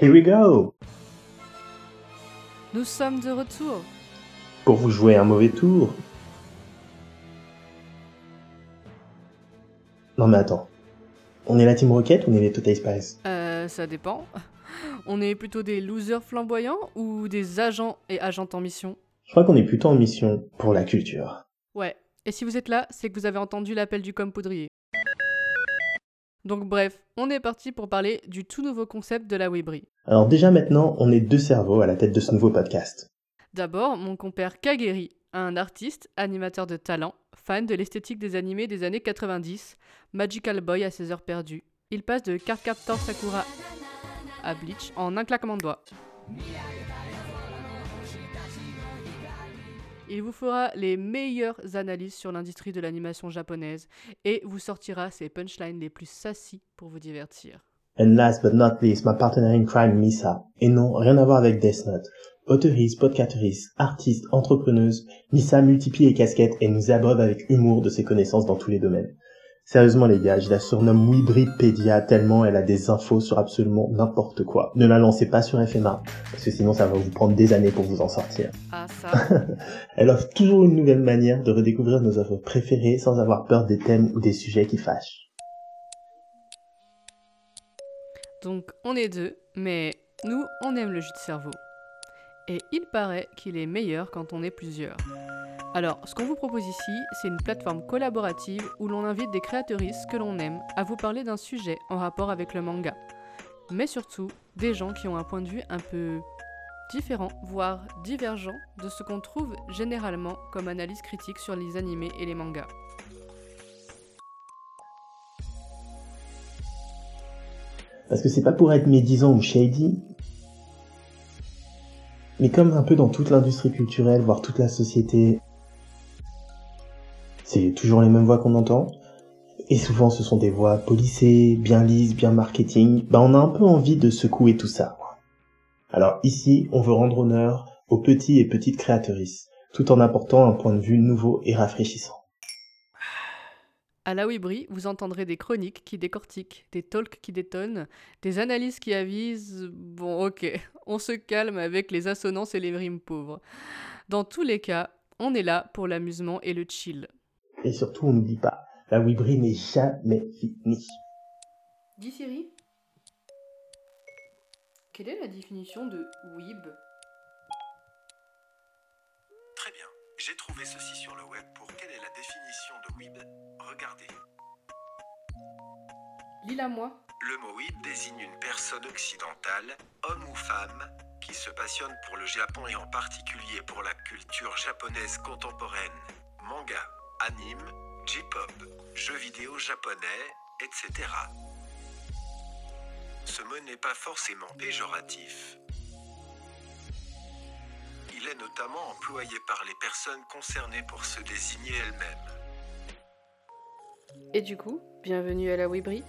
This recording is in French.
Here we go Nous sommes de retour. Pour vous jouer un mauvais tour. Non mais attends. On est la Team Rocket ou on est les Total Spice? Euh, ça dépend. On est plutôt des losers flamboyants ou des agents et agentes en mission? Je crois qu'on est plutôt en mission pour la culture. Ouais. Et si vous êtes là, c'est que vous avez entendu l'appel du com poudrier. Donc bref, on est parti pour parler du tout nouveau concept de la Webri. Alors déjà maintenant, on est deux cerveaux à la tête de ce nouveau podcast. D'abord, mon compère Kageri, un artiste, animateur de talent, fan de l'esthétique des animés des années 90, Magical Boy à ses heures perdues. Il passe de Cardcaptor Sakura à Bleach en un claquement de doigts. Il vous fera les meilleures analyses sur l'industrie de l'animation japonaise et vous sortira ses punchlines les plus sassy pour vous divertir. And last but not least, ma partenaire in crime, Misa. Et non, rien à voir avec Death Note. Auteuriste, podcatrice, artiste, entrepreneuse, Misa multiplie les casquettes et nous abreuve avec humour de ses connaissances dans tous les domaines. Sérieusement les gars, je la surnomme Wibridpedia tellement elle a des infos sur absolument n'importe quoi. Ne la lancez pas sur FMA, parce que sinon ça va vous prendre des années pour vous en sortir. Ah ça, Elle offre toujours une nouvelle manière de redécouvrir nos œuvres préférées sans avoir peur des thèmes ou des sujets qui fâchent. donc on est deux, mais nous on aime le jus de cerveau. Et il paraît qu'il est meilleur quand on est plusieurs. Alors, ce qu'on vous propose ici, c'est une plateforme collaborative où l'on invite des créatrices que l'on aime à vous parler d'un sujet en rapport avec le manga. Mais surtout, des gens qui ont un point de vue un peu différent, voire divergent de ce qu'on trouve généralement comme analyse critique sur les animés et les mangas. Parce que c'est pas pour être médisant ou shady, mais comme un peu dans toute l'industrie culturelle, voire toute la société, toujours les mêmes voix qu'on entend. Et souvent ce sont des voix policées, bien lises, bien marketing. Bah on a un peu envie de secouer tout ça. Alors ici, on veut rendre honneur aux petits et petites créatrices, tout en apportant un point de vue nouveau et rafraîchissant. À la Wibri, vous entendrez des chroniques qui décortiquent, des talks qui détonnent, des analyses qui avisent. Bon, ok, on se calme avec les assonances et les rimes pauvres. Dans tous les cas, on est là pour l'amusement et le chill. Et surtout, on n'oublie pas, la Wibri n'est jamais finie. Dis Siri, quelle est la définition de Weeb Très bien. J'ai trouvé ceci sur le web pour quelle est la définition de weeb. Regardez. Lis-la moi. Le mot weeb désigne une personne occidentale, homme ou femme, qui se passionne pour le Japon et en particulier pour la culture japonaise contemporaine. Manga, anime, J-pop, jeux vidéo japonais, etc. Ce mot n'est pas forcément péjoratif. Il est notamment employé par les personnes concernées pour se désigner elles-mêmes. Et du coup, bienvenue à la Wibri.